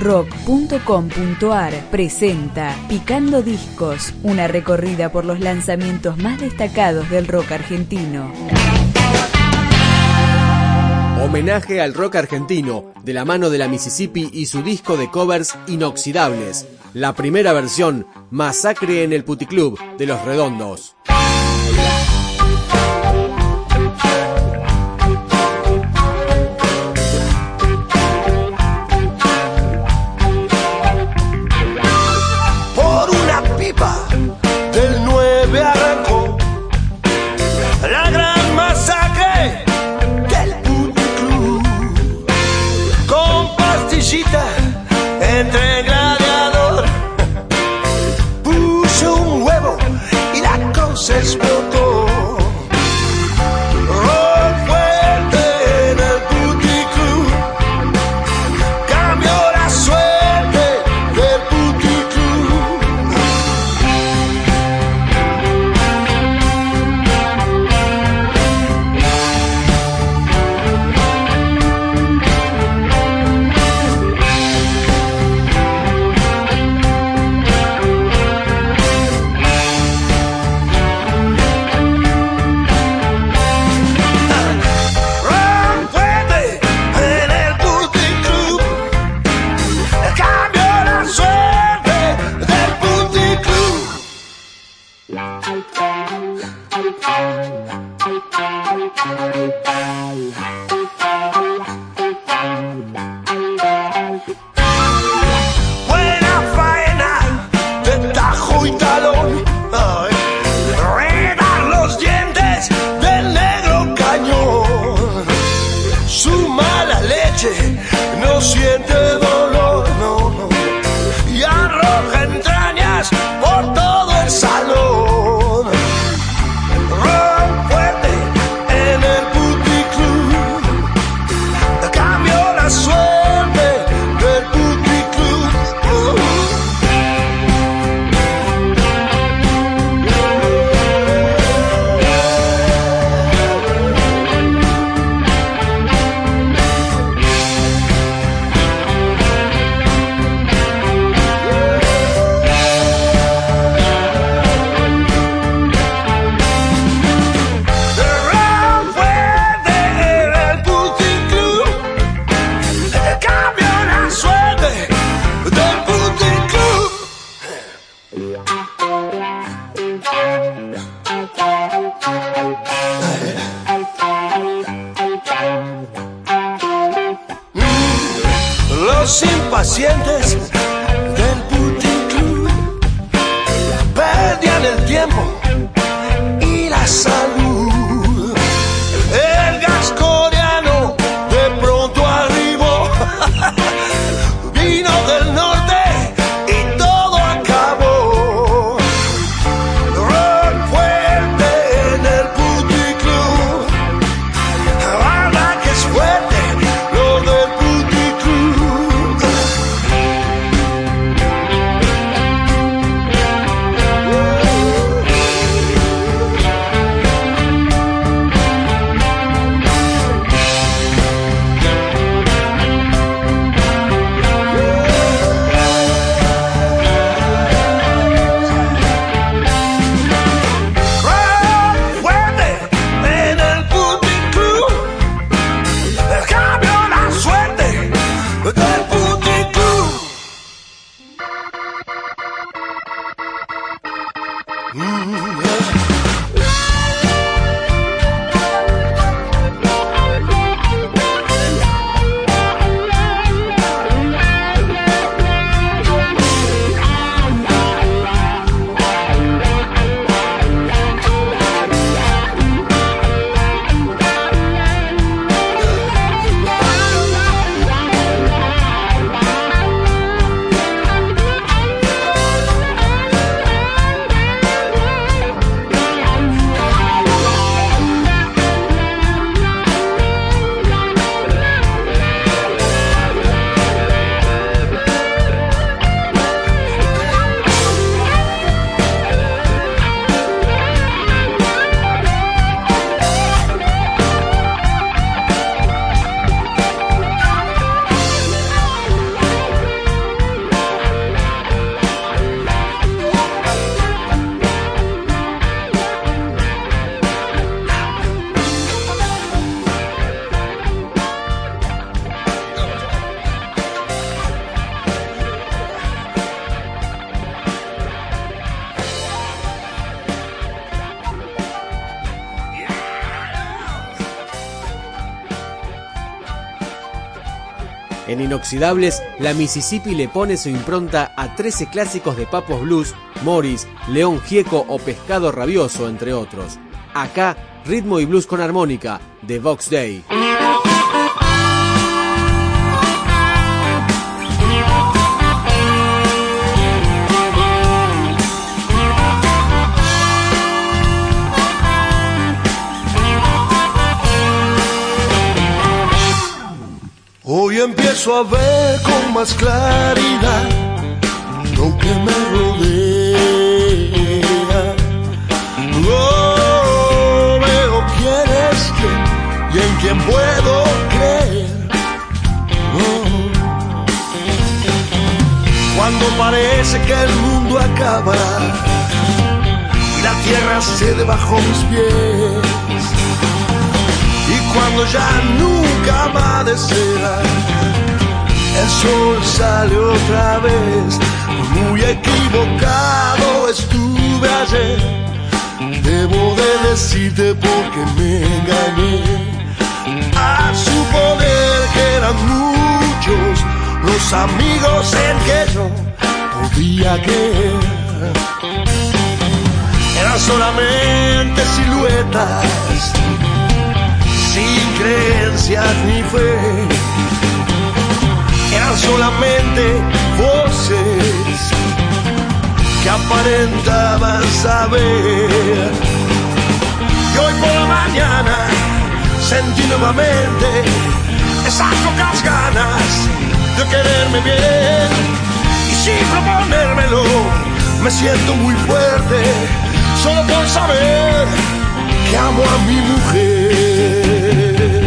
rock.com.ar presenta Picando Discos, una recorrida por los lanzamientos más destacados del rock argentino. Homenaje al rock argentino, de la mano de la Mississippi y su disco de covers inoxidables. La primera versión, Masacre en el Puticlub, de Los Redondos. el tiempo y la sal. Inoxidables, la Mississippi le pone su impronta a 13 clásicos de Papos Blues, Morris, León Gieco o Pescado Rabioso, entre otros. Acá, ritmo y blues con armónica, de Vox Day. Empiezo con más claridad lo que me rodea. Oh, veo quién es quién y en quién puedo creer. Oh. Cuando parece que el mundo acaba y la tierra cede bajo mis pies cuando ya nunca amanecerá. El sol sale otra vez, muy equivocado estuve ayer. Debo de decirte porque me engañé. A suponer que eran muchos los amigos en que yo podía creer. Eran solamente siluetas sin creencias ni fe. Eran solamente voces que aparentaban saber. Y hoy por la mañana sentí nuevamente esas locas ganas de quererme bien. Y sin proponérmelo, me siento muy fuerte, solo por saber que amo a mi mujer.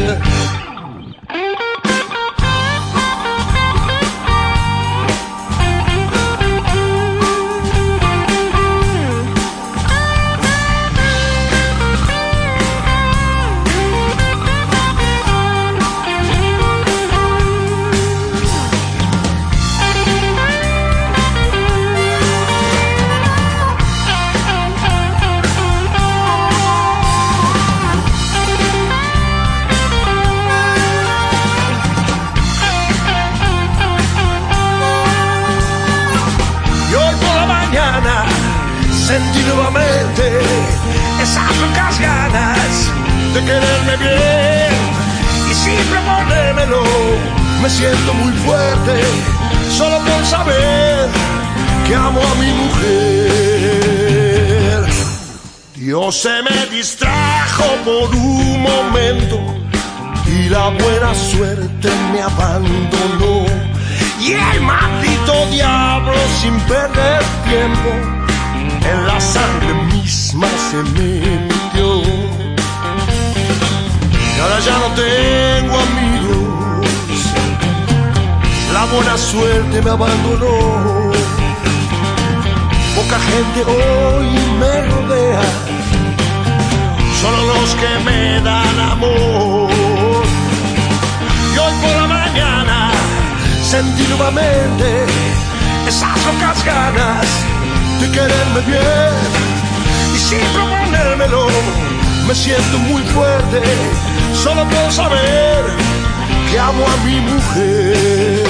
Sentí nuevamente esas locas ganas de quererme bien y sin proponérmelo me siento muy fuerte solo por saber que amo a mi mujer. Dios se me distrajo por un momento y la buena suerte me abandonó. Y el maldito diablo sin perder tiempo en la sangre misma se me metió. Y ahora ya no tengo amigos, la buena suerte me abandonó. Poca gente hoy me rodea, solo los que me dan amor. Y hoy por la mañana sentí nuevamente esas locas ganas de quererme bien y sin proponérmelo me siento muy fuerte solo por saber que amo a mi mujer.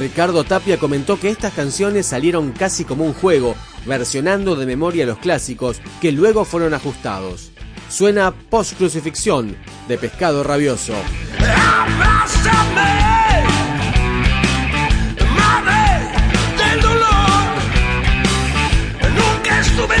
Ricardo Tapia comentó que estas canciones salieron casi como un juego, versionando de memoria los clásicos que luego fueron ajustados. Suena Post Crucifixión de Pescado Rabioso. Nunca estuve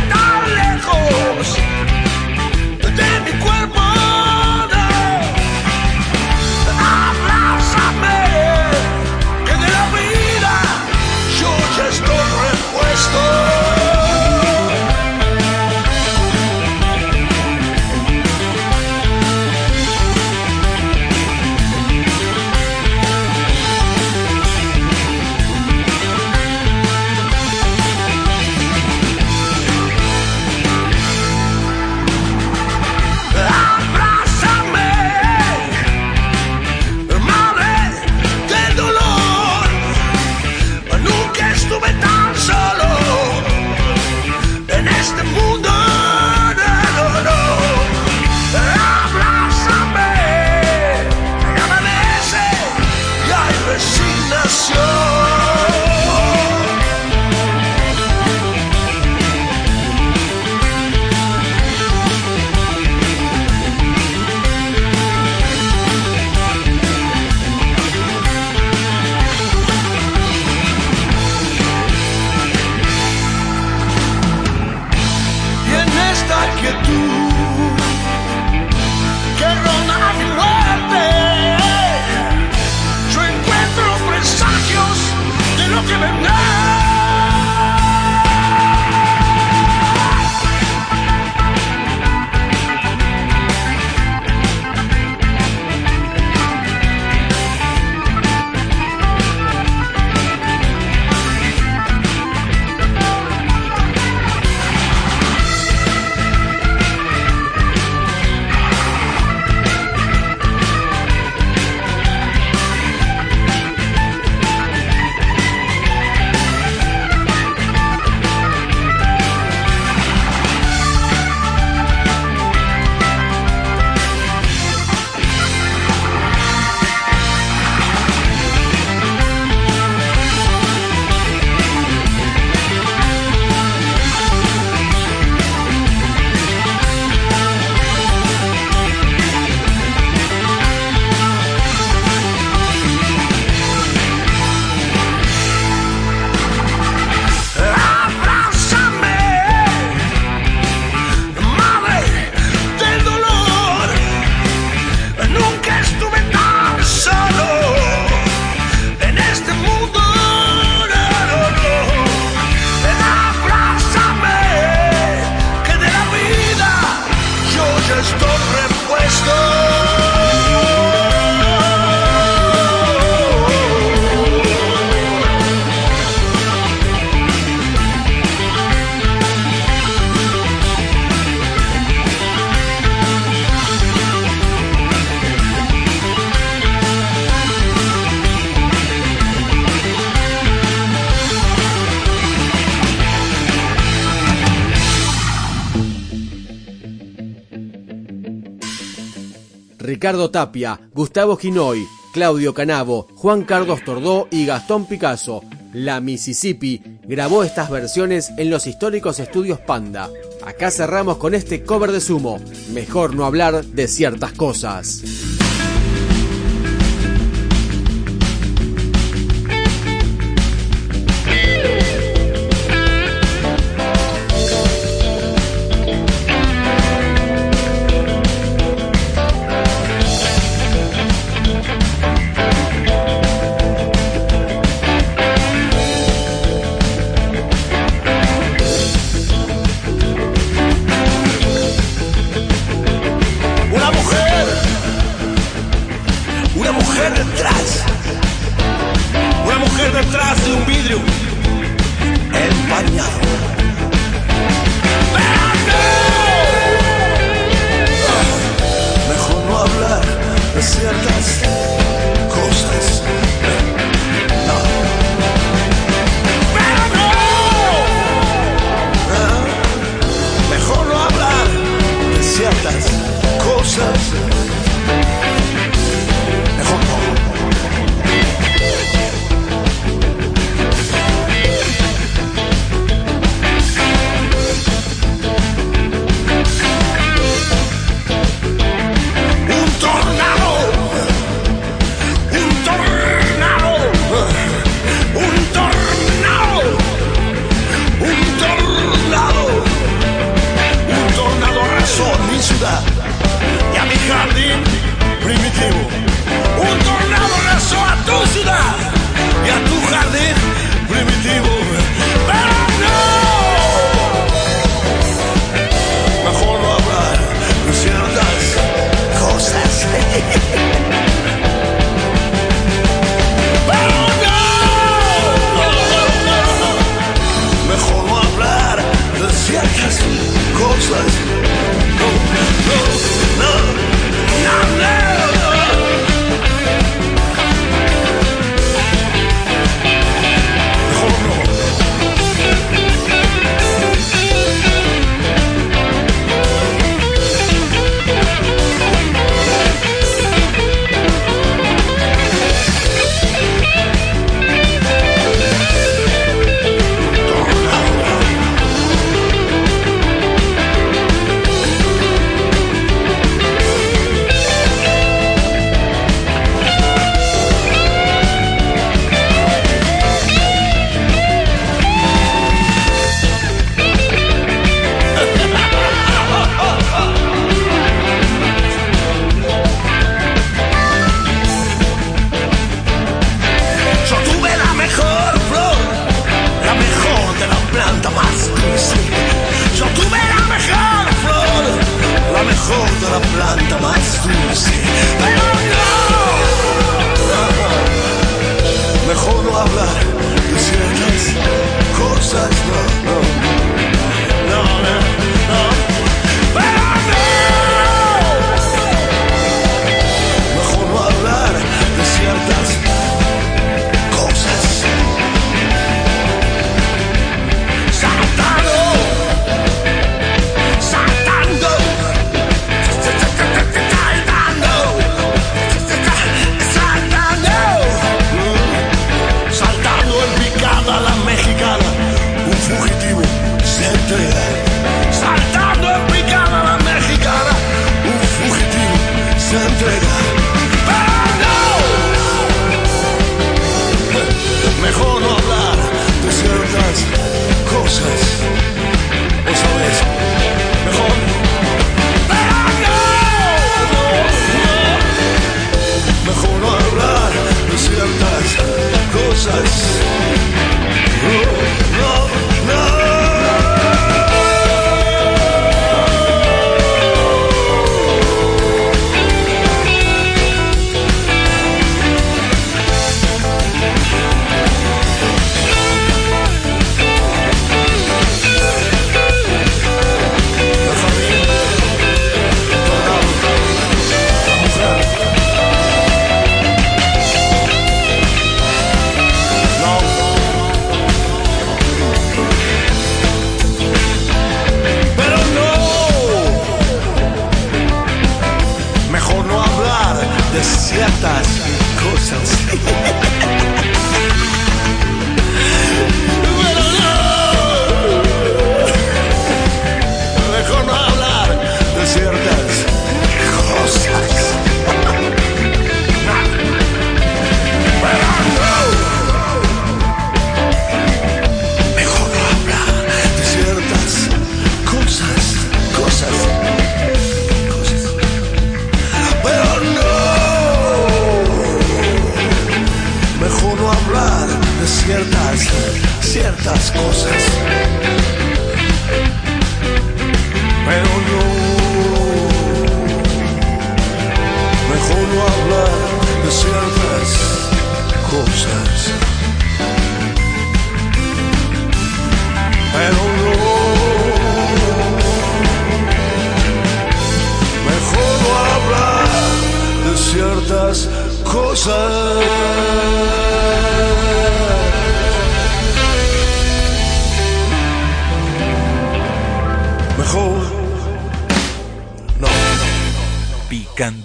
Ricardo Tapia, Gustavo Ginoy, Claudio Canavo, Juan Carlos Tordó y Gastón Picasso. La Mississippi grabó estas versiones en los históricos estudios Panda. Acá cerramos con este cover de sumo. Mejor no hablar de ciertas cosas.